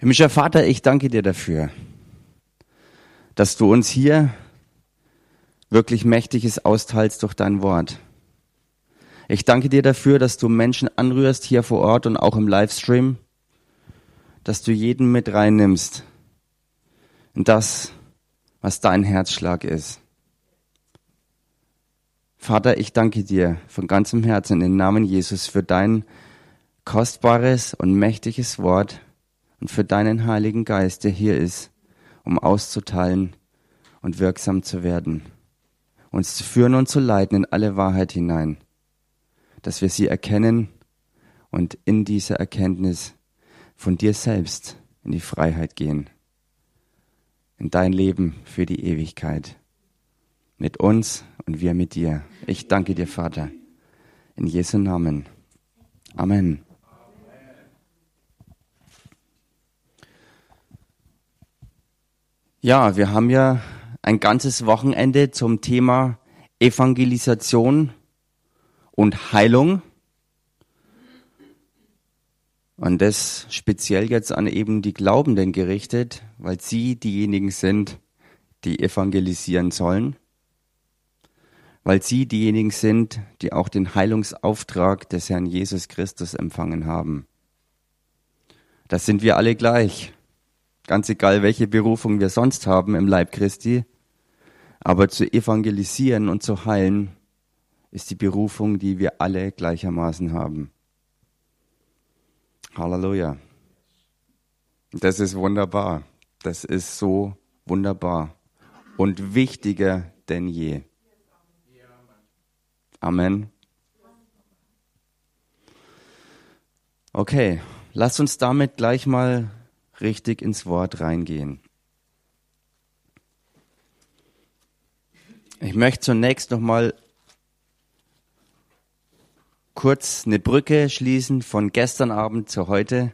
Himmlischer Vater, ich danke dir dafür, dass du uns hier wirklich Mächtiges austeilst durch dein Wort. Ich danke dir dafür, dass du Menschen anrührst hier vor Ort und auch im Livestream, dass du jeden mit reinnimmst in das, was dein Herzschlag ist. Vater, ich danke dir von ganzem Herzen im Namen Jesus für dein kostbares und mächtiges Wort und für deinen Heiligen Geist, der hier ist, um auszuteilen und wirksam zu werden, uns zu führen und zu leiten in alle Wahrheit hinein, dass wir sie erkennen und in dieser Erkenntnis von dir selbst in die Freiheit gehen, in dein Leben für die Ewigkeit, mit uns und wir mit dir. Ich danke dir, Vater, in Jesu Namen. Amen. Ja, wir haben ja ein ganzes Wochenende zum Thema Evangelisation und Heilung. Und das speziell jetzt an eben die Glaubenden gerichtet, weil sie diejenigen sind, die evangelisieren sollen, weil sie diejenigen sind, die auch den Heilungsauftrag des Herrn Jesus Christus empfangen haben. Das sind wir alle gleich. Ganz egal, welche Berufung wir sonst haben im Leib Christi. Aber zu evangelisieren und zu heilen ist die Berufung, die wir alle gleichermaßen haben. Halleluja. Das ist wunderbar. Das ist so wunderbar und wichtiger denn je. Amen. Okay, lass uns damit gleich mal richtig ins Wort reingehen. Ich möchte zunächst noch mal kurz eine Brücke schließen von gestern Abend zu heute.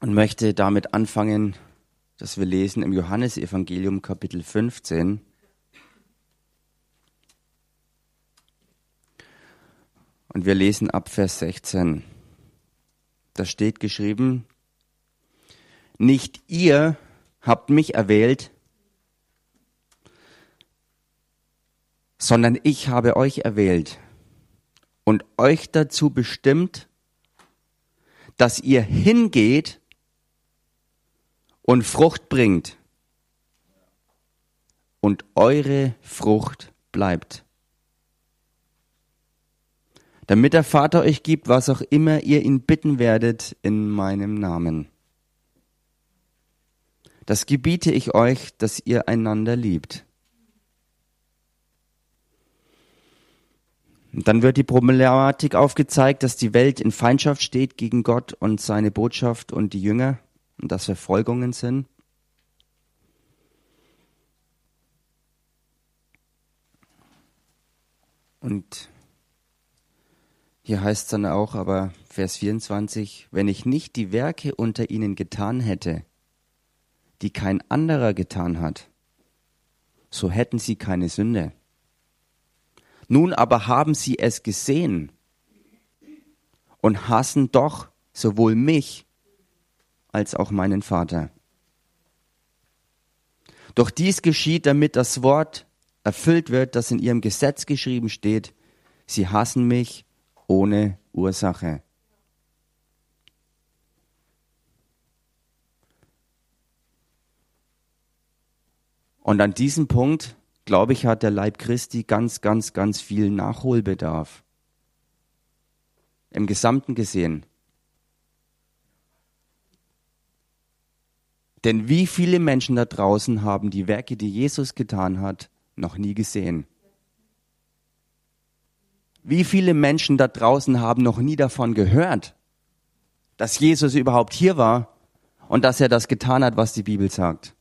Und möchte damit anfangen, dass wir lesen im Johannesevangelium Kapitel 15. Und wir lesen ab Vers 16. Da steht geschrieben, nicht ihr habt mich erwählt, sondern ich habe euch erwählt und euch dazu bestimmt, dass ihr hingeht und Frucht bringt und eure Frucht bleibt damit der Vater euch gibt, was auch immer ihr ihn bitten werdet in meinem Namen. Das gebiete ich euch, dass ihr einander liebt. Und dann wird die Problematik aufgezeigt, dass die Welt in Feindschaft steht gegen Gott und seine Botschaft und die Jünger und dass Verfolgungen sind. Und hier heißt es dann auch, aber Vers 24, wenn ich nicht die Werke unter ihnen getan hätte, die kein anderer getan hat, so hätten sie keine Sünde. Nun aber haben sie es gesehen und hassen doch sowohl mich als auch meinen Vater. Doch dies geschieht, damit das Wort erfüllt wird, das in ihrem Gesetz geschrieben steht, sie hassen mich ohne Ursache. Und an diesem Punkt, glaube ich, hat der Leib Christi ganz, ganz, ganz viel Nachholbedarf. Im Gesamten gesehen. Denn wie viele Menschen da draußen haben die Werke, die Jesus getan hat, noch nie gesehen? Wie viele Menschen da draußen haben noch nie davon gehört, dass Jesus überhaupt hier war und dass er das getan hat, was die Bibel sagt?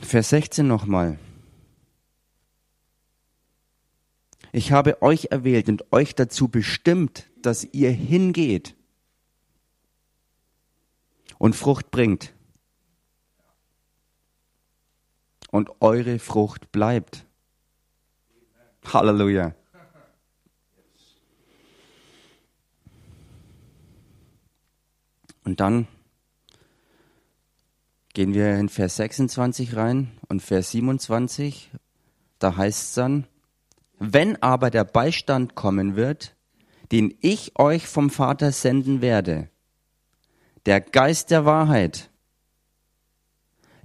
Vers 16 nochmal. Ich habe euch erwählt und euch dazu bestimmt, dass ihr hingeht und Frucht bringt und eure Frucht bleibt. Halleluja. Und dann gehen wir in Vers 26 rein und Vers 27. Da heißt es dann, wenn aber der Beistand kommen wird, den ich euch vom Vater senden werde, der Geist der Wahrheit,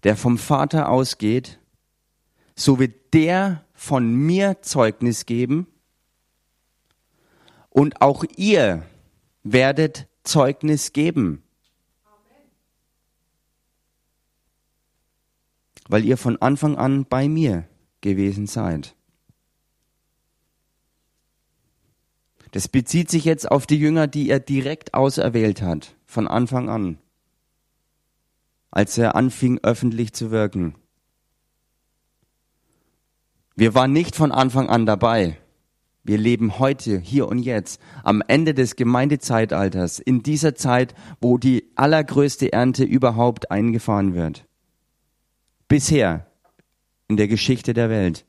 der vom Vater ausgeht, so wird der von mir Zeugnis geben und auch ihr werdet Zeugnis geben. Weil ihr von Anfang an bei mir gewesen seid. Das bezieht sich jetzt auf die Jünger, die er direkt auserwählt hat, von Anfang an, als er anfing öffentlich zu wirken. Wir waren nicht von Anfang an dabei. Wir leben heute, hier und jetzt, am Ende des Gemeindezeitalters, in dieser Zeit, wo die allergrößte Ernte überhaupt eingefahren wird. Bisher in der Geschichte der Welt.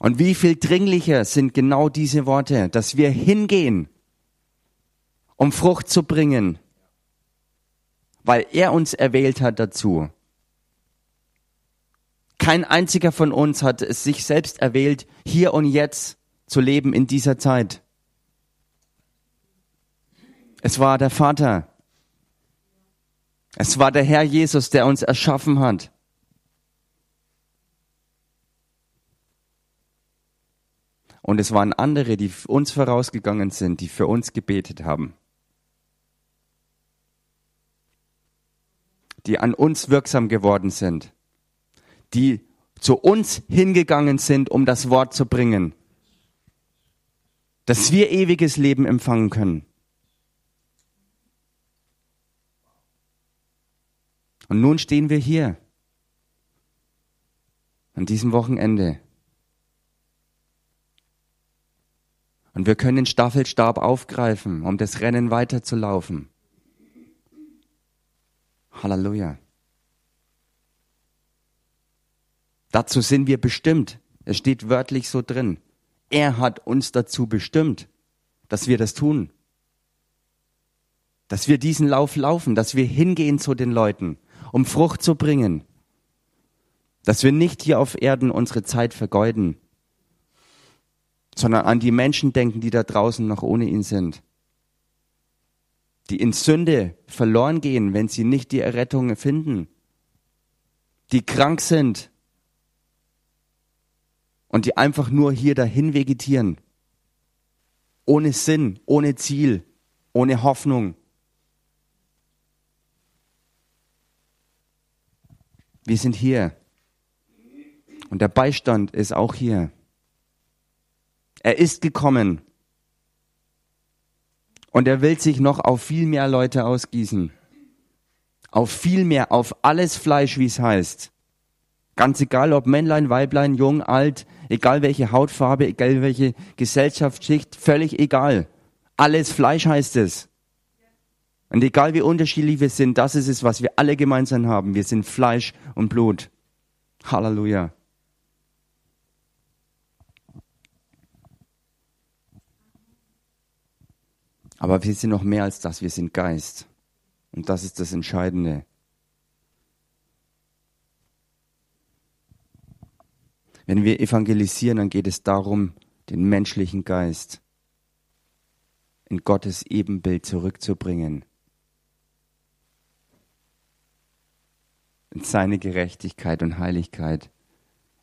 Und wie viel dringlicher sind genau diese Worte, dass wir hingehen, um Frucht zu bringen, weil er uns erwählt hat dazu. Kein einziger von uns hat es sich selbst erwählt, hier und jetzt zu leben in dieser Zeit. Es war der Vater. Es war der Herr Jesus, der uns erschaffen hat. Und es waren andere, die uns vorausgegangen sind, die für uns gebetet haben. Die an uns wirksam geworden sind. Die zu uns hingegangen sind, um das Wort zu bringen. Dass wir ewiges Leben empfangen können. Und nun stehen wir hier. An diesem Wochenende. Und wir können den Staffelstab aufgreifen, um das Rennen weiterzulaufen. Halleluja. Dazu sind wir bestimmt. Es steht wörtlich so drin. Er hat uns dazu bestimmt, dass wir das tun. Dass wir diesen Lauf laufen, dass wir hingehen zu den Leuten, um Frucht zu bringen. Dass wir nicht hier auf Erden unsere Zeit vergeuden, sondern an die Menschen denken, die da draußen noch ohne ihn sind. Die in Sünde verloren gehen, wenn sie nicht die Errettung finden. Die krank sind und die einfach nur hier dahin vegetieren. Ohne Sinn, ohne Ziel, ohne Hoffnung. Wir sind hier. Und der Beistand ist auch hier. Er ist gekommen. Und er will sich noch auf viel mehr Leute ausgießen. Auf viel mehr, auf alles Fleisch, wie es heißt. Ganz egal, ob Männlein, Weiblein, jung, alt, egal welche Hautfarbe, egal welche Gesellschaftsschicht, völlig egal. Alles Fleisch heißt es. Und egal wie unterschiedlich wir sind, das ist es, was wir alle gemeinsam haben. Wir sind Fleisch und Blut. Halleluja. Aber wir sind noch mehr als das, wir sind Geist. Und das ist das Entscheidende. Wenn wir evangelisieren, dann geht es darum, den menschlichen Geist in Gottes Ebenbild zurückzubringen. In seine Gerechtigkeit und Heiligkeit,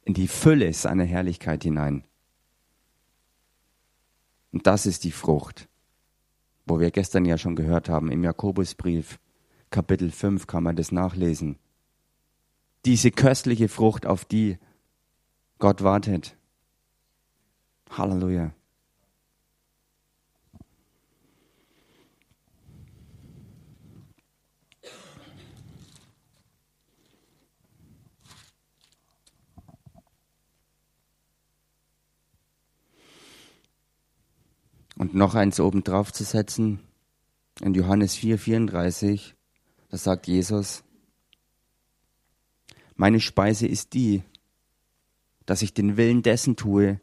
in die Fülle seiner Herrlichkeit hinein. Und das ist die Frucht wo wir gestern ja schon gehört haben, im Jakobusbrief, Kapitel 5 kann man das nachlesen. Diese köstliche Frucht, auf die Gott wartet. Halleluja. Und noch eins oben drauf zu setzen, in Johannes 4, 34, da sagt Jesus, Meine Speise ist die, dass ich den Willen dessen tue,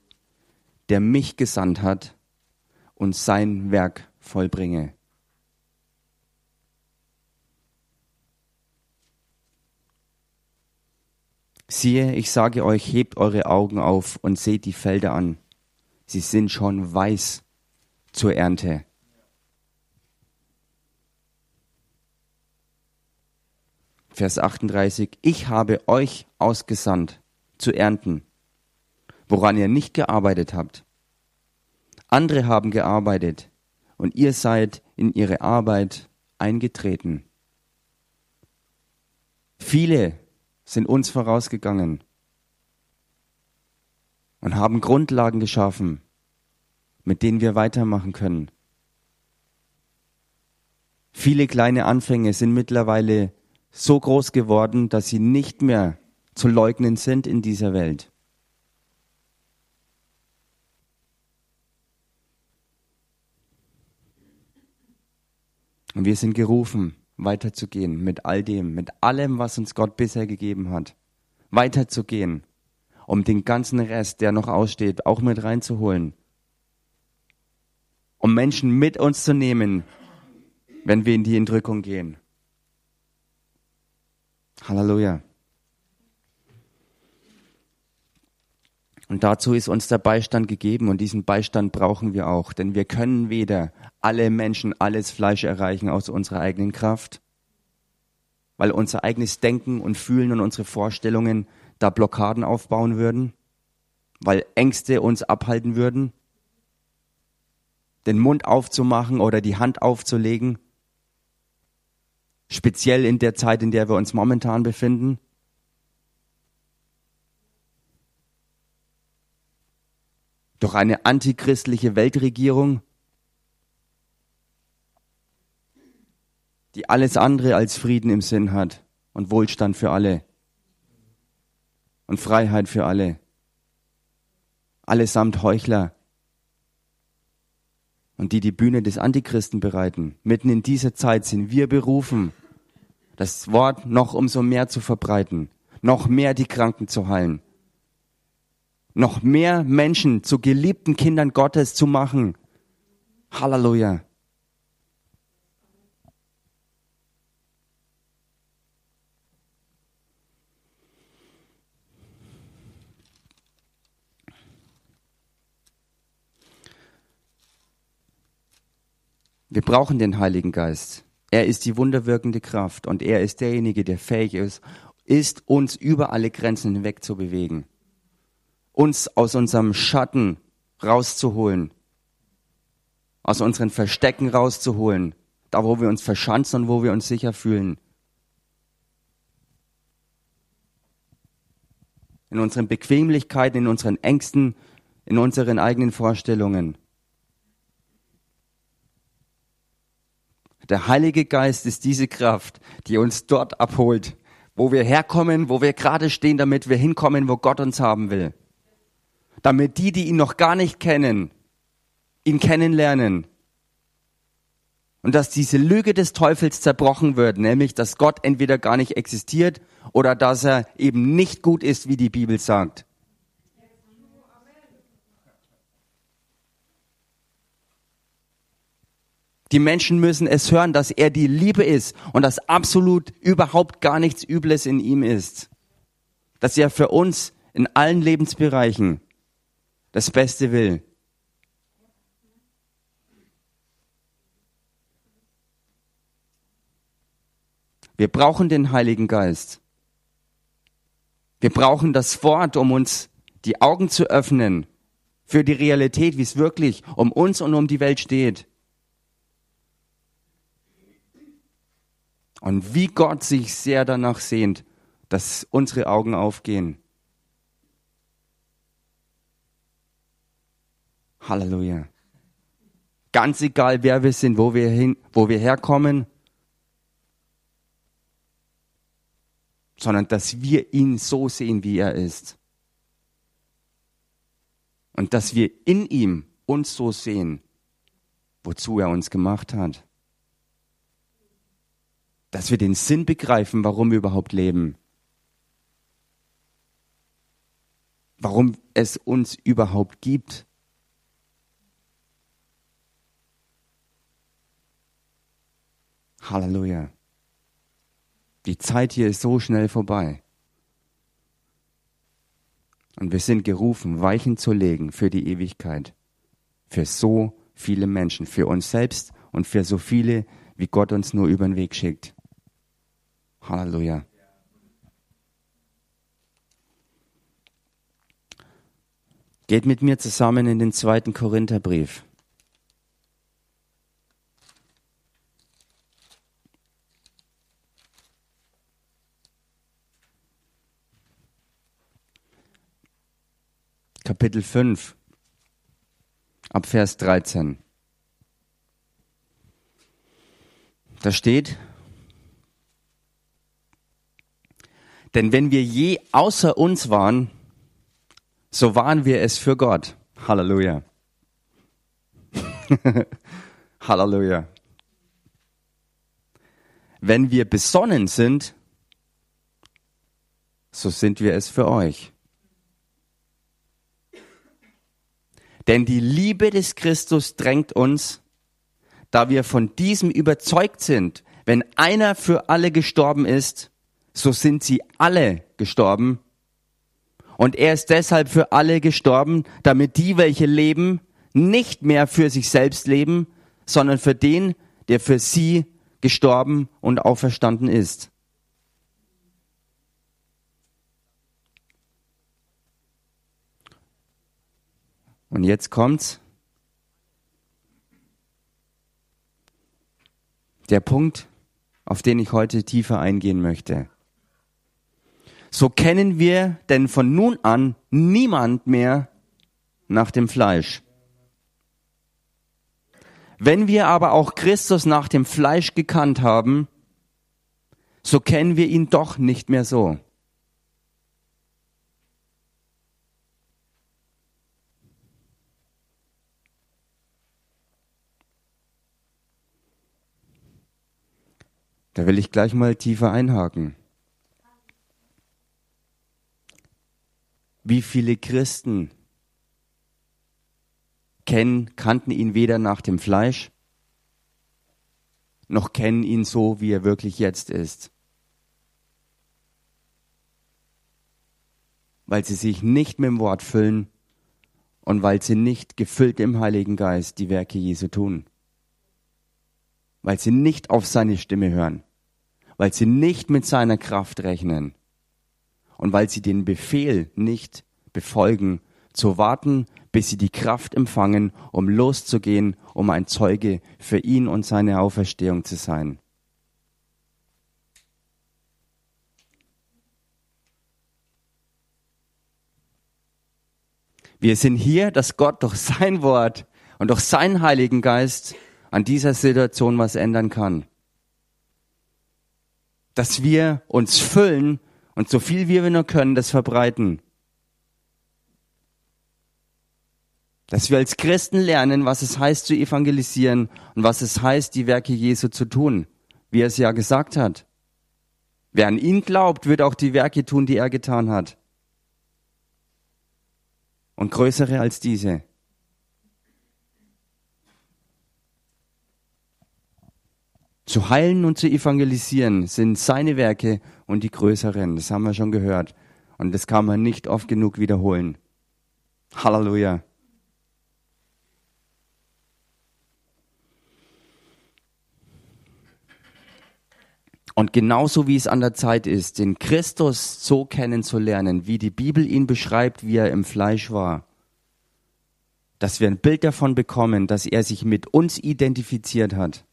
der mich gesandt hat und sein Werk vollbringe. Siehe, ich sage euch, hebt eure Augen auf und seht die Felder an. Sie sind schon weiß zur Ernte. Vers 38, ich habe euch ausgesandt zu ernten, woran ihr nicht gearbeitet habt. Andere haben gearbeitet und ihr seid in ihre Arbeit eingetreten. Viele sind uns vorausgegangen und haben Grundlagen geschaffen, mit denen wir weitermachen können. Viele kleine Anfänge sind mittlerweile so groß geworden, dass sie nicht mehr zu leugnen sind in dieser Welt. Und wir sind gerufen, weiterzugehen mit all dem, mit allem, was uns Gott bisher gegeben hat. Weiterzugehen, um den ganzen Rest, der noch aussteht, auch mit reinzuholen. Um Menschen mit uns zu nehmen, wenn wir in die Entrückung gehen. Halleluja. Und dazu ist uns der Beistand gegeben und diesen Beistand brauchen wir auch, denn wir können weder alle Menschen, alles Fleisch erreichen aus unserer eigenen Kraft, weil unser eigenes Denken und Fühlen und unsere Vorstellungen da Blockaden aufbauen würden, weil Ängste uns abhalten würden, den Mund aufzumachen oder die Hand aufzulegen, speziell in der Zeit, in der wir uns momentan befinden. durch eine antichristliche Weltregierung, die alles andere als Frieden im Sinn hat und Wohlstand für alle und Freiheit für alle. Allesamt Heuchler und die die Bühne des Antichristen bereiten. Mitten in dieser Zeit sind wir berufen, das Wort noch umso mehr zu verbreiten, noch mehr die Kranken zu heilen, noch mehr Menschen zu geliebten Kindern Gottes zu machen. Halleluja. Wir brauchen den Heiligen Geist. Er ist die wunderwirkende Kraft und er ist derjenige, der fähig ist, ist uns über alle Grenzen hinweg zu bewegen uns aus unserem Schatten rauszuholen, aus unseren Verstecken rauszuholen, da wo wir uns verschanzen und wo wir uns sicher fühlen. In unseren Bequemlichkeiten, in unseren Ängsten, in unseren eigenen Vorstellungen. Der Heilige Geist ist diese Kraft, die uns dort abholt, wo wir herkommen, wo wir gerade stehen, damit wir hinkommen, wo Gott uns haben will damit die, die ihn noch gar nicht kennen, ihn kennenlernen. Und dass diese Lüge des Teufels zerbrochen wird, nämlich dass Gott entweder gar nicht existiert oder dass er eben nicht gut ist, wie die Bibel sagt. Die Menschen müssen es hören, dass er die Liebe ist und dass absolut überhaupt gar nichts Übles in ihm ist. Dass er für uns in allen Lebensbereichen das Beste will. Wir brauchen den Heiligen Geist. Wir brauchen das Wort, um uns die Augen zu öffnen für die Realität, wie es wirklich um uns und um die Welt steht. Und wie Gott sich sehr danach sehnt, dass unsere Augen aufgehen. Halleluja. Ganz egal, wer wir sind, wo wir hin, wo wir herkommen, sondern dass wir ihn so sehen, wie er ist. Und dass wir in ihm uns so sehen, wozu er uns gemacht hat. Dass wir den Sinn begreifen, warum wir überhaupt leben. warum es uns überhaupt gibt. Halleluja. Die Zeit hier ist so schnell vorbei. Und wir sind gerufen, Weichen zu legen für die Ewigkeit. Für so viele Menschen, für uns selbst und für so viele, wie Gott uns nur über den Weg schickt. Halleluja. Geht mit mir zusammen in den zweiten Korintherbrief. Kapitel 5, ab Vers 13. Da steht, denn wenn wir je außer uns waren, so waren wir es für Gott. Halleluja. Halleluja. Wenn wir besonnen sind, so sind wir es für euch. Denn die Liebe des Christus drängt uns, da wir von diesem überzeugt sind, wenn einer für alle gestorben ist, so sind sie alle gestorben. Und er ist deshalb für alle gestorben, damit die, welche leben, nicht mehr für sich selbst leben, sondern für den, der für sie gestorben und auferstanden ist. Und jetzt kommt's. Der Punkt, auf den ich heute tiefer eingehen möchte. So kennen wir denn von nun an niemand mehr nach dem Fleisch. Wenn wir aber auch Christus nach dem Fleisch gekannt haben, so kennen wir ihn doch nicht mehr so. Da will ich gleich mal tiefer einhaken. Wie viele Christen kennen, kannten ihn weder nach dem Fleisch, noch kennen ihn so, wie er wirklich jetzt ist. Weil sie sich nicht mit dem Wort füllen und weil sie nicht gefüllt im Heiligen Geist die Werke Jesu tun. Weil sie nicht auf seine Stimme hören, weil sie nicht mit seiner Kraft rechnen und weil sie den Befehl nicht befolgen, zu warten, bis sie die Kraft empfangen, um loszugehen, um ein Zeuge für ihn und seine Auferstehung zu sein. Wir sind hier, dass Gott durch sein Wort und durch seinen Heiligen Geist an dieser Situation was ändern kann. Dass wir uns füllen und so viel wie wir nur können, das verbreiten. Dass wir als Christen lernen, was es heißt zu evangelisieren und was es heißt, die Werke Jesu zu tun, wie er es ja gesagt hat. Wer an ihn glaubt, wird auch die Werke tun, die er getan hat. Und größere als diese. Zu heilen und zu evangelisieren sind seine Werke und die größeren. Das haben wir schon gehört. Und das kann man nicht oft genug wiederholen. Halleluja. Und genauso wie es an der Zeit ist, den Christus so kennenzulernen, wie die Bibel ihn beschreibt, wie er im Fleisch war, dass wir ein Bild davon bekommen, dass er sich mit uns identifiziert hat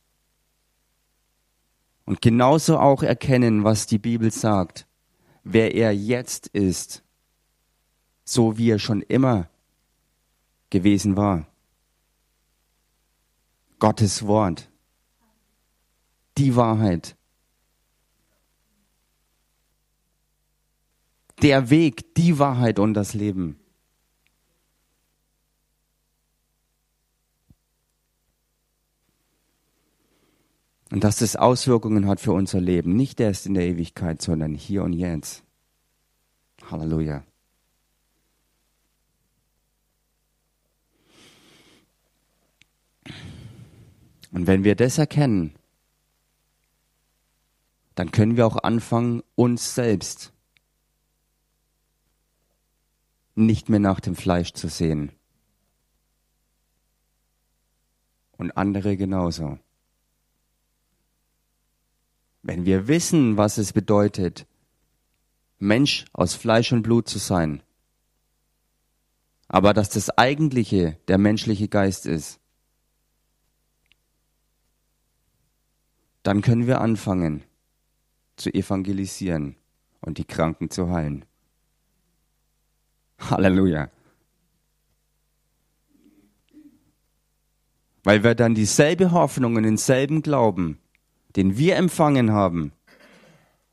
und genauso auch erkennen, was die Bibel sagt, wer er jetzt ist, so wie er schon immer gewesen war. Gottes Wort, die Wahrheit, der Weg, die Wahrheit und das Leben. Und dass das Auswirkungen hat für unser Leben. Nicht erst in der Ewigkeit, sondern hier und jetzt. Halleluja. Und wenn wir das erkennen, dann können wir auch anfangen, uns selbst nicht mehr nach dem Fleisch zu sehen. Und andere genauso. Wenn wir wissen, was es bedeutet, Mensch aus Fleisch und Blut zu sein, aber dass das Eigentliche der menschliche Geist ist, dann können wir anfangen zu evangelisieren und die Kranken zu heilen. Halleluja. Weil wir dann dieselbe Hoffnung und denselben Glauben, den wir empfangen haben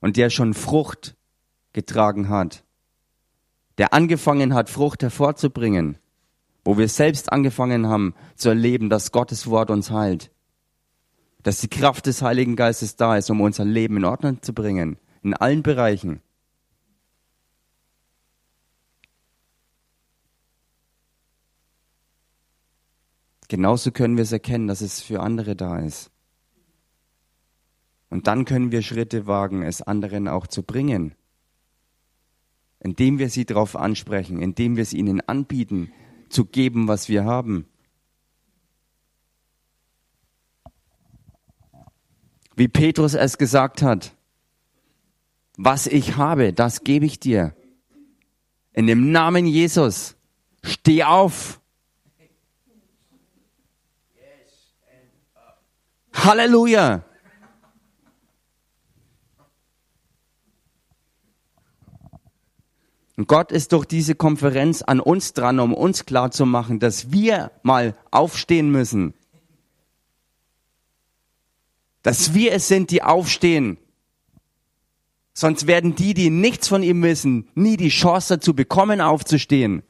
und der schon Frucht getragen hat, der angefangen hat, Frucht hervorzubringen, wo wir selbst angefangen haben zu erleben, dass Gottes Wort uns heilt, dass die Kraft des Heiligen Geistes da ist, um unser Leben in Ordnung zu bringen, in allen Bereichen. Genauso können wir es erkennen, dass es für andere da ist. Und dann können wir Schritte wagen, es anderen auch zu bringen. Indem wir sie darauf ansprechen, indem wir es ihnen anbieten, zu geben, was wir haben. Wie Petrus es gesagt hat, was ich habe, das gebe ich dir. In dem Namen Jesus, steh auf. Halleluja. Und Gott ist durch diese Konferenz an uns dran, um uns klarzumachen, dass wir mal aufstehen müssen dass wir es sind, die aufstehen. Sonst werden die, die nichts von ihm wissen, nie die Chance dazu bekommen, aufzustehen.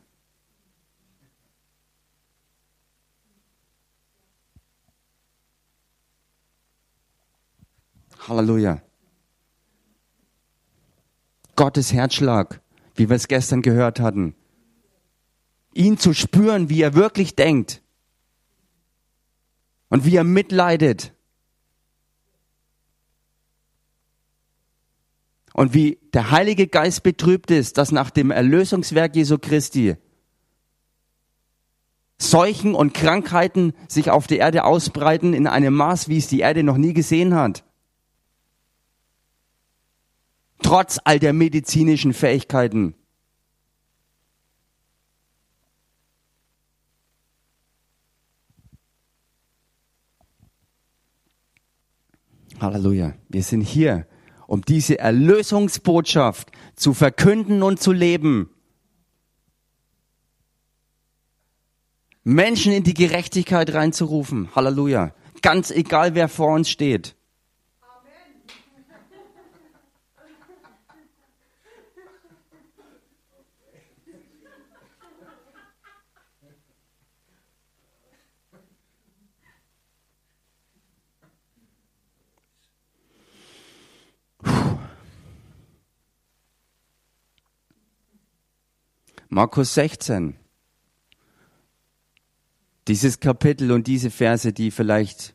Halleluja. Gottes Herzschlag, wie wir es gestern gehört hatten. Ihn zu spüren, wie er wirklich denkt. Und wie er mitleidet. und wie der Heilige Geist betrübt ist, dass nach dem Erlösungswerk Jesu Christi Seuchen und Krankheiten sich auf der Erde ausbreiten in einem Maß, wie es die Erde noch nie gesehen hat. Trotz all der medizinischen Fähigkeiten. Halleluja. Wir sind hier, um diese Erlösungsbotschaft zu verkünden und zu leben. Menschen in die Gerechtigkeit reinzurufen. Halleluja. Ganz egal, wer vor uns steht. Markus 16. Dieses Kapitel und diese Verse, die vielleicht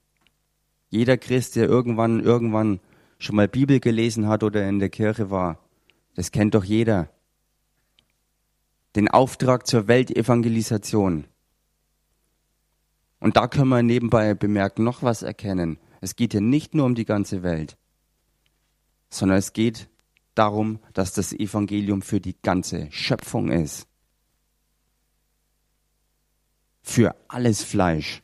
jeder Christ, der irgendwann, irgendwann schon mal Bibel gelesen hat oder in der Kirche war, das kennt doch jeder. Den Auftrag zur Weltevangelisation. Und da können wir nebenbei bemerken, noch was erkennen. Es geht hier nicht nur um die ganze Welt, sondern es geht darum, dass das Evangelium für die ganze Schöpfung ist. Für alles Fleisch.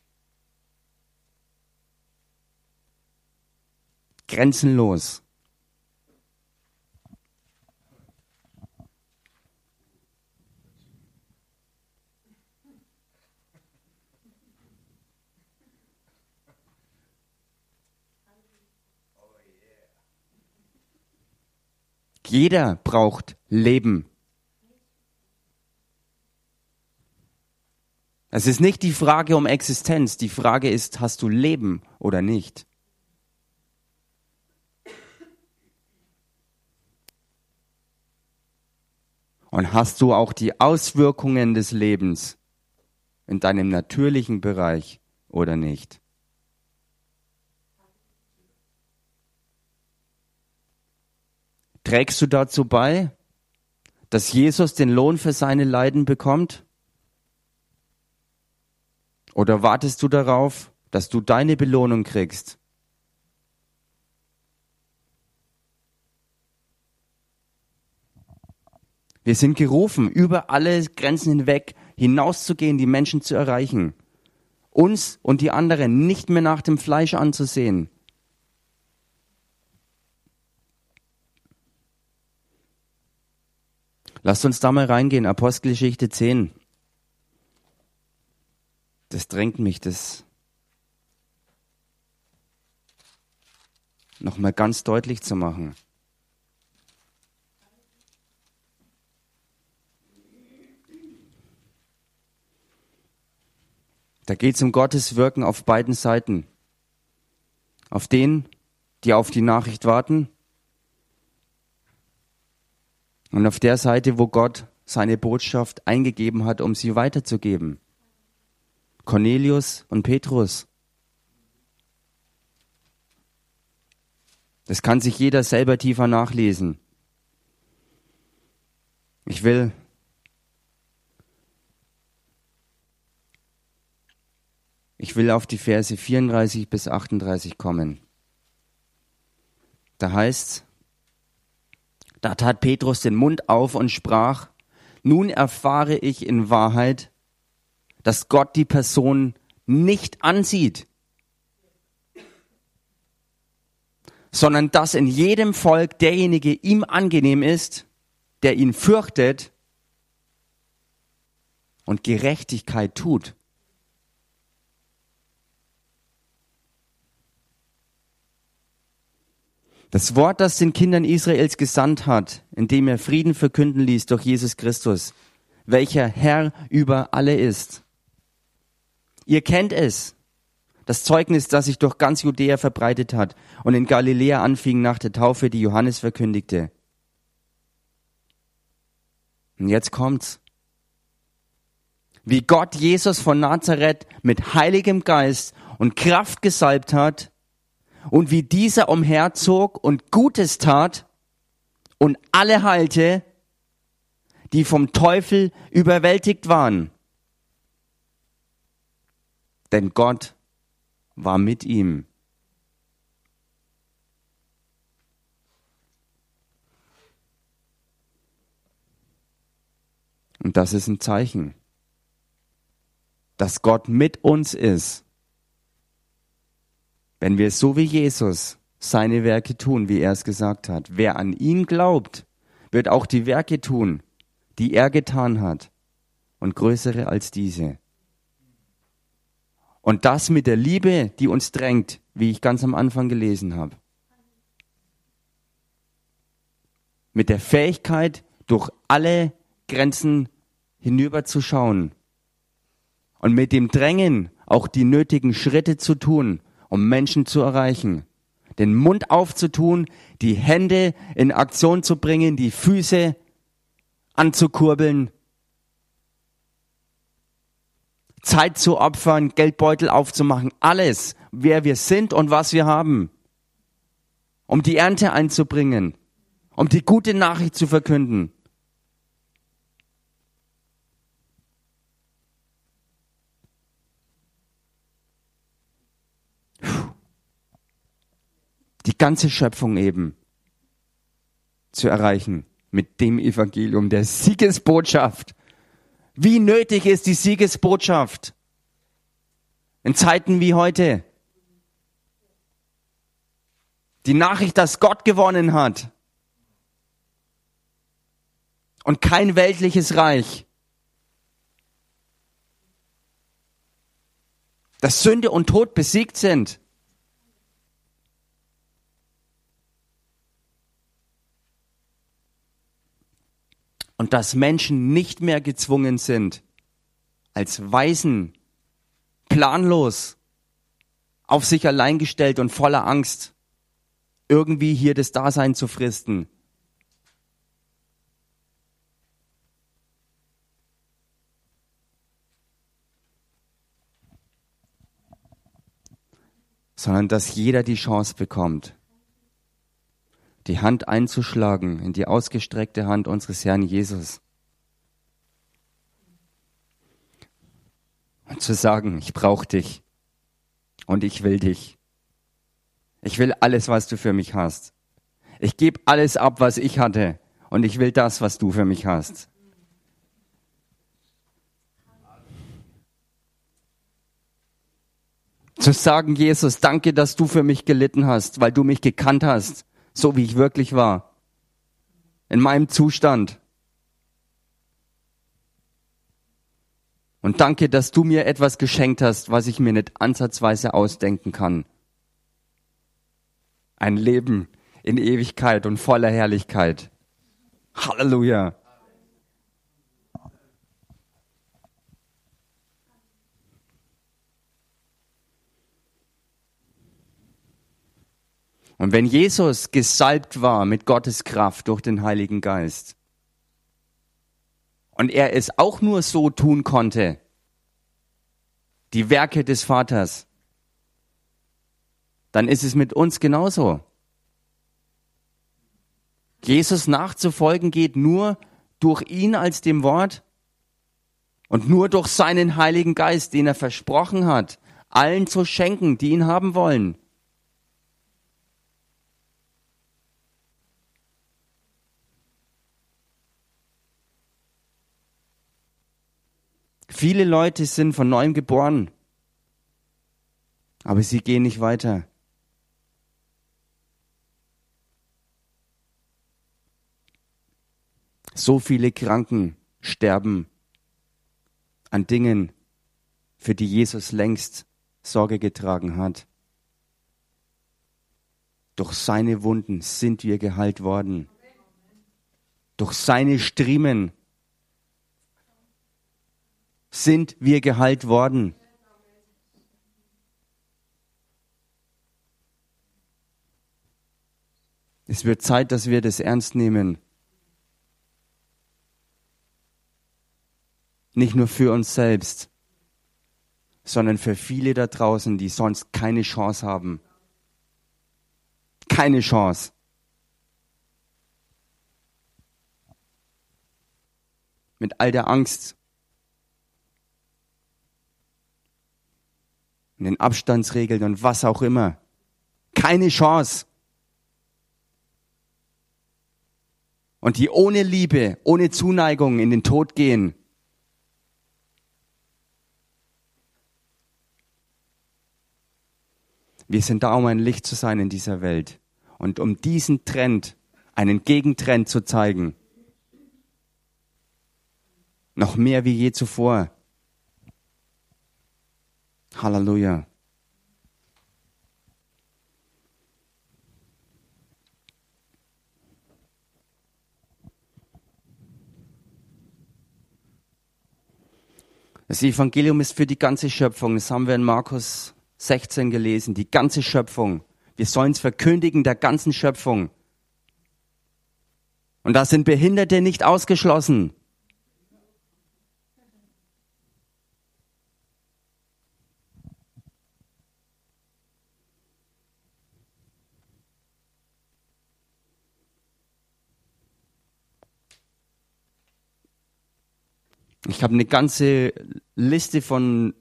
Grenzenlos. Jeder braucht Leben. Es ist nicht die Frage um Existenz, die Frage ist, hast du Leben oder nicht? Und hast du auch die Auswirkungen des Lebens in deinem natürlichen Bereich oder nicht? Trägst du dazu bei, dass Jesus den Lohn für seine Leiden bekommt? Oder wartest du darauf, dass du deine Belohnung kriegst? Wir sind gerufen, über alle Grenzen hinweg hinauszugehen, die Menschen zu erreichen. Uns und die anderen nicht mehr nach dem Fleisch anzusehen. Lasst uns da mal reingehen, Apostelgeschichte 10. Das drängt mich, das nochmal ganz deutlich zu machen. Da geht es um Gottes Wirken auf beiden Seiten. Auf den, die auf die Nachricht warten und auf der Seite, wo Gott seine Botschaft eingegeben hat, um sie weiterzugeben. Cornelius und Petrus. Das kann sich jeder selber tiefer nachlesen. Ich will Ich will auf die Verse 34 bis 38 kommen. Da heißt's, da tat Petrus den Mund auf und sprach, nun erfahre ich in Wahrheit, dass Gott die Person nicht ansieht, sondern dass in jedem Volk derjenige ihm angenehm ist, der ihn fürchtet und Gerechtigkeit tut. Das Wort, das den Kindern Israels gesandt hat, indem er Frieden verkünden ließ durch Jesus Christus, welcher Herr über alle ist. Ihr kennt es, das Zeugnis, das sich durch ganz Judäa verbreitet hat und in Galiläa anfing nach der Taufe, die Johannes verkündigte. Und jetzt kommt's. Wie Gott Jesus von Nazareth mit heiligem Geist und Kraft gesalbt hat, und wie dieser umherzog und Gutes tat und alle heilte, die vom Teufel überwältigt waren. Denn Gott war mit ihm. Und das ist ein Zeichen, dass Gott mit uns ist. Wenn wir so wie Jesus seine Werke tun, wie er es gesagt hat, wer an ihn glaubt, wird auch die Werke tun, die er getan hat, und größere als diese. Und das mit der Liebe, die uns drängt, wie ich ganz am Anfang gelesen habe. Mit der Fähigkeit, durch alle Grenzen hinüberzuschauen und mit dem Drängen auch die nötigen Schritte zu tun, um Menschen zu erreichen. Den Mund aufzutun, die Hände in Aktion zu bringen, die Füße anzukurbeln, Zeit zu opfern, Geldbeutel aufzumachen, alles, wer wir sind und was wir haben, um die Ernte einzubringen, um die gute Nachricht zu verkünden. die ganze Schöpfung eben zu erreichen mit dem Evangelium der Siegesbotschaft. Wie nötig ist die Siegesbotschaft in Zeiten wie heute? Die Nachricht, dass Gott gewonnen hat und kein weltliches Reich. Dass Sünde und Tod besiegt sind. Und dass Menschen nicht mehr gezwungen sind, als Weisen, planlos, auf sich allein gestellt und voller Angst, irgendwie hier das Dasein zu fristen. Sondern dass jeder die Chance bekommt, die Hand einzuschlagen in die ausgestreckte Hand unseres Herrn Jesus. Und zu sagen, ich brauche dich und ich will dich. Ich will alles, was du für mich hast. Ich gebe alles ab, was ich hatte und ich will das, was du für mich hast. Zu sagen, Jesus, danke, dass du für mich gelitten hast, weil du mich gekannt hast, so wie ich wirklich war. In meinem Zustand. Und danke, dass du mir etwas geschenkt hast, was ich mir nicht ansatzweise ausdenken kann. Ein Leben in Ewigkeit und voller Herrlichkeit. Halleluja. Und wenn Jesus gesalbt war mit Gottes Kraft durch den Heiligen Geist und er es auch nur so tun konnte, die Werke des Vaters, dann ist es mit uns genauso. Jesus nachzufolgen geht nur durch ihn als dem Wort und nur durch seinen Heiligen Geist, den er versprochen hat, allen zu schenken, die ihn haben wollen. Viele Leute sind von neuem geboren, aber sie gehen nicht weiter. So viele Kranken sterben an Dingen, für die Jesus längst Sorge getragen hat. Durch seine Wunden sind wir geheilt worden. Durch seine Striemen sind wir geheilt worden. Es wird Zeit, dass wir das ernst nehmen. Nicht nur für uns selbst, sondern für viele da draußen, die sonst keine Chance haben. Keine Chance. Mit all der Angst, und den Abstandsregeln und was auch immer. Keine Chance. Und die ohne Liebe, ohne Zuneigung in den Tod gehen. Wir sind da, um ein Licht zu sein in dieser Welt und um diesen Trend, einen Gegentrend zu zeigen. Noch mehr wie je zuvor. Halleluja. Das Evangelium ist für die ganze Schöpfung. Das haben wir in Markus 16 gelesen. Die ganze Schöpfung. Wir sollen es verkündigen der ganzen Schöpfung. Und da sind Behinderte nicht ausgeschlossen. Ich habe eine ganze Liste von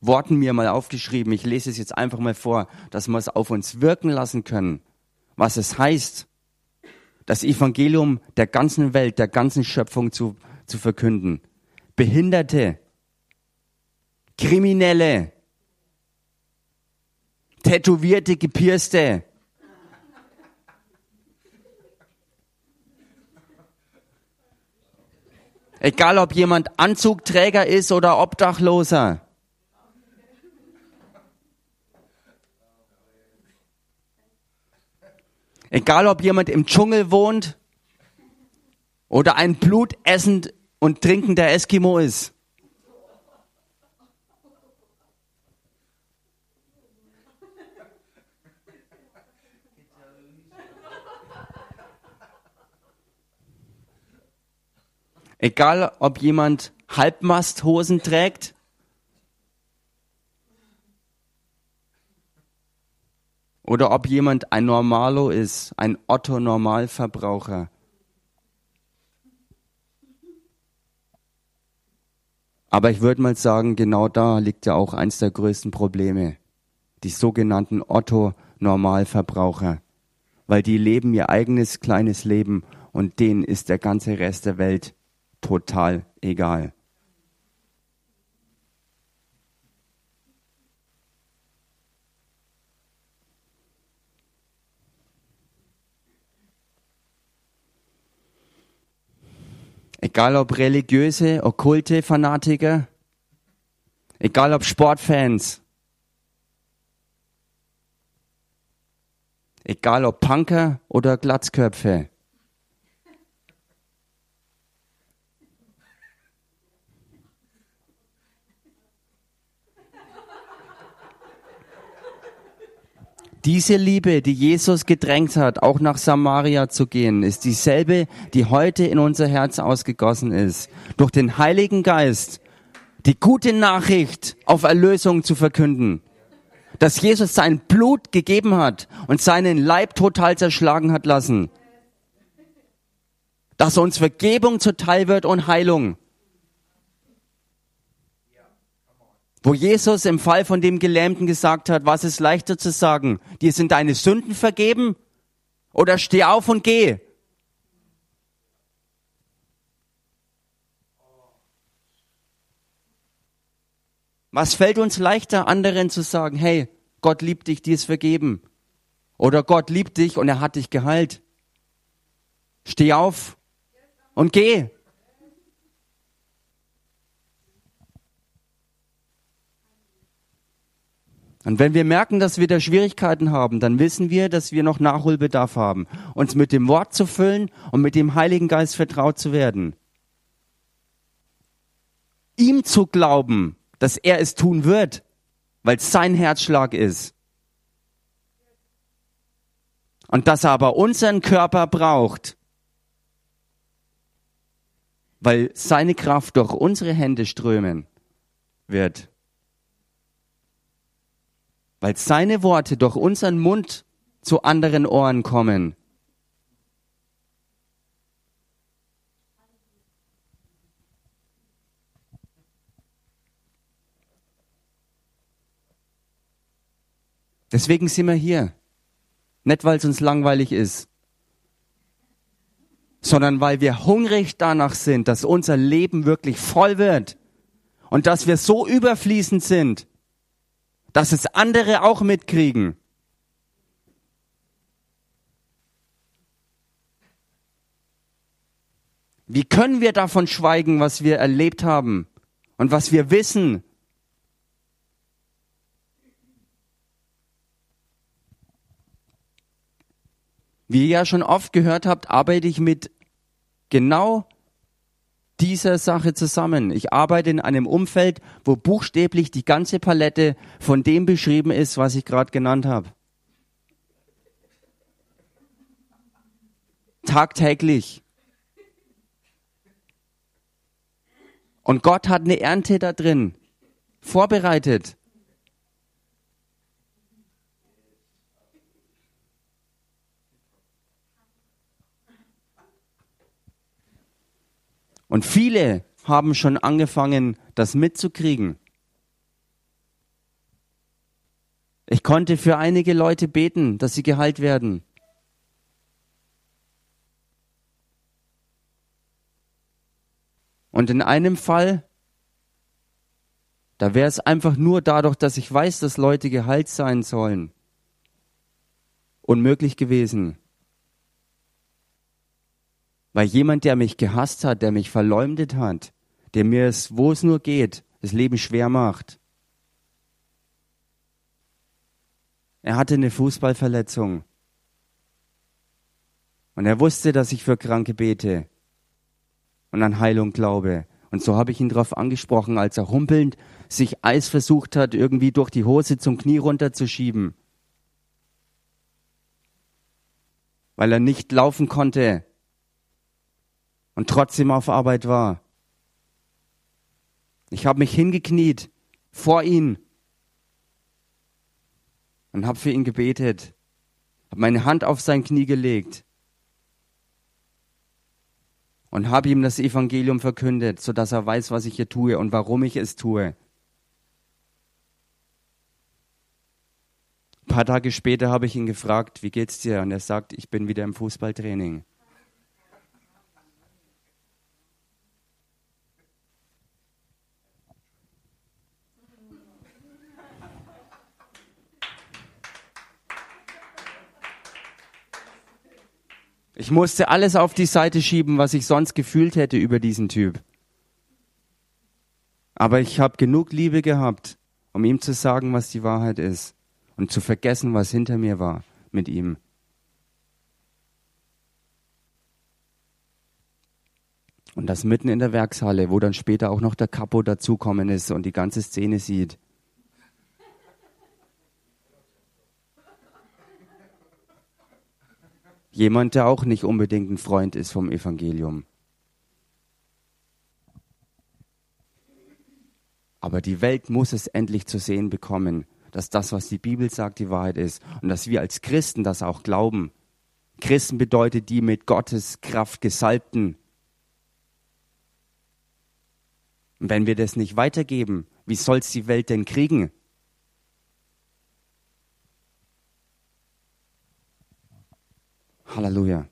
Worten mir mal aufgeschrieben. Ich lese es jetzt einfach mal vor, dass wir es auf uns wirken lassen können, was es heißt, das Evangelium der ganzen Welt, der ganzen Schöpfung zu, zu verkünden. Behinderte, Kriminelle, Tätowierte, Gepierste, Egal ob jemand Anzugträger ist oder Obdachloser. Egal ob jemand im Dschungel wohnt oder ein blutessend und trinkender Eskimo ist. Egal, ob jemand Halbmasthosen trägt oder ob jemand ein Normalo ist, ein Otto-Normalverbraucher. Aber ich würde mal sagen, genau da liegt ja auch eins der größten Probleme. Die sogenannten Otto-Normalverbraucher. Weil die leben ihr eigenes kleines Leben und denen ist der ganze Rest der Welt total egal. Egal ob religiöse, okkulte Fanatiker, egal ob Sportfans, egal ob Punker oder Glatzköpfe. Diese Liebe, die Jesus gedrängt hat, auch nach Samaria zu gehen, ist dieselbe, die heute in unser Herz ausgegossen ist. Durch den Heiligen Geist die gute Nachricht auf Erlösung zu verkünden. Dass Jesus sein Blut gegeben hat und seinen Leib total zerschlagen hat lassen. Dass uns Vergebung zuteil wird und Heilung. Wo Jesus im Fall von dem Gelähmten gesagt hat, was ist leichter zu sagen? Dir sind deine Sünden vergeben? Oder steh auf und geh? Was fällt uns leichter, anderen zu sagen, hey, Gott liebt dich, dir ist vergeben. Oder Gott liebt dich und er hat dich geheilt. Steh auf und geh. Und wenn wir merken, dass wir da Schwierigkeiten haben, dann wissen wir, dass wir noch Nachholbedarf haben, uns mit dem Wort zu füllen und mit dem Heiligen Geist vertraut zu werden. Ihm zu glauben, dass er es tun wird, weil es sein Herzschlag ist. Und dass er aber unseren Körper braucht, weil seine Kraft durch unsere Hände strömen wird weil seine Worte durch unseren Mund zu anderen Ohren kommen. Deswegen sind wir hier. Nicht, weil es uns langweilig ist, sondern weil wir hungrig danach sind, dass unser Leben wirklich voll wird und dass wir so überfließend sind, dass es andere auch mitkriegen. Wie können wir davon schweigen, was wir erlebt haben und was wir wissen? Wie ihr ja schon oft gehört habt, arbeite ich mit genau dieser Sache zusammen. Ich arbeite in einem Umfeld, wo buchstäblich die ganze Palette von dem beschrieben ist, was ich gerade genannt habe. Tagtäglich. Und Gott hat eine Ernte da drin vorbereitet. Und viele haben schon angefangen, das mitzukriegen. Ich konnte für einige Leute beten, dass sie geheilt werden. Und in einem Fall, da wäre es einfach nur dadurch, dass ich weiß, dass Leute geheilt sein sollen, unmöglich gewesen. Weil jemand, der mich gehasst hat, der mich verleumdet hat, der mir es, wo es nur geht, das Leben schwer macht. Er hatte eine Fußballverletzung. Und er wusste, dass ich für Kranke bete und an Heilung glaube. Und so habe ich ihn darauf angesprochen, als er humpelnd sich Eis versucht hat, irgendwie durch die Hose zum Knie runterzuschieben. Weil er nicht laufen konnte, und trotzdem auf Arbeit war. Ich habe mich hingekniet vor ihn und habe für ihn gebetet. habe meine Hand auf sein Knie gelegt und habe ihm das Evangelium verkündet, sodass er weiß, was ich hier tue und warum ich es tue. Ein paar Tage später habe ich ihn gefragt, wie geht's dir? Und er sagt, ich bin wieder im Fußballtraining. Ich musste alles auf die Seite schieben, was ich sonst gefühlt hätte über diesen Typ. Aber ich habe genug Liebe gehabt, um ihm zu sagen, was die Wahrheit ist und zu vergessen, was hinter mir war mit ihm. Und das mitten in der Werkshalle, wo dann später auch noch der Capo dazukommen ist und die ganze Szene sieht. Jemand, der auch nicht unbedingt ein Freund ist vom Evangelium. Aber die Welt muss es endlich zu sehen bekommen, dass das, was die Bibel sagt, die Wahrheit ist und dass wir als Christen das auch glauben. Christen bedeutet die mit Gottes Kraft gesalbten. Und wenn wir das nicht weitergeben, wie soll es die Welt denn kriegen? Halleluja.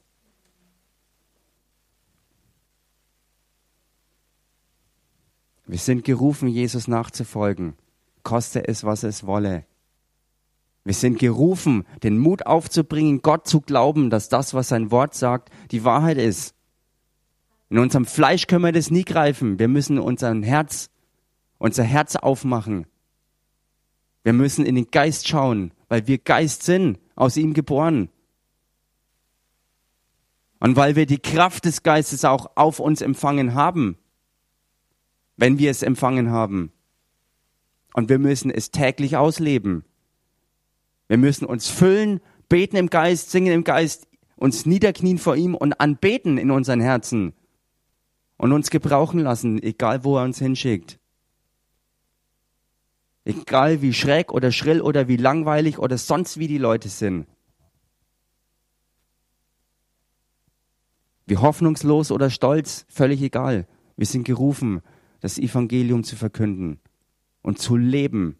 Wir sind gerufen, Jesus nachzufolgen, koste es, was es wolle. Wir sind gerufen, den Mut aufzubringen, Gott zu glauben, dass das, was sein Wort sagt, die Wahrheit ist. In unserem Fleisch können wir das nie greifen. Wir müssen unser Herz, unser Herz aufmachen. Wir müssen in den Geist schauen, weil wir Geist sind, aus ihm geboren. Und weil wir die Kraft des Geistes auch auf uns empfangen haben, wenn wir es empfangen haben. Und wir müssen es täglich ausleben. Wir müssen uns füllen, beten im Geist, singen im Geist, uns niederknien vor ihm und anbeten in unseren Herzen und uns gebrauchen lassen, egal wo er uns hinschickt. Egal wie schräg oder schrill oder wie langweilig oder sonst wie die Leute sind. Wie hoffnungslos oder stolz, völlig egal. Wir sind gerufen, das Evangelium zu verkünden und zu leben.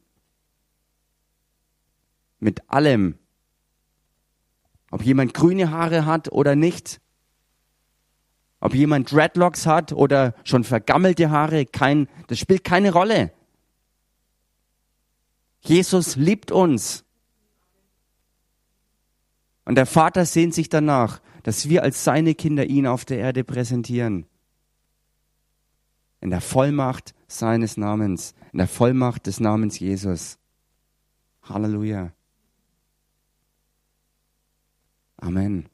Mit allem. Ob jemand grüne Haare hat oder nicht. Ob jemand Dreadlocks hat oder schon vergammelte Haare, kein, das spielt keine Rolle. Jesus liebt uns. Und der Vater sehnt sich danach, dass wir als seine Kinder ihn auf der Erde präsentieren. In der Vollmacht seines Namens, in der Vollmacht des Namens Jesus. Halleluja. Amen.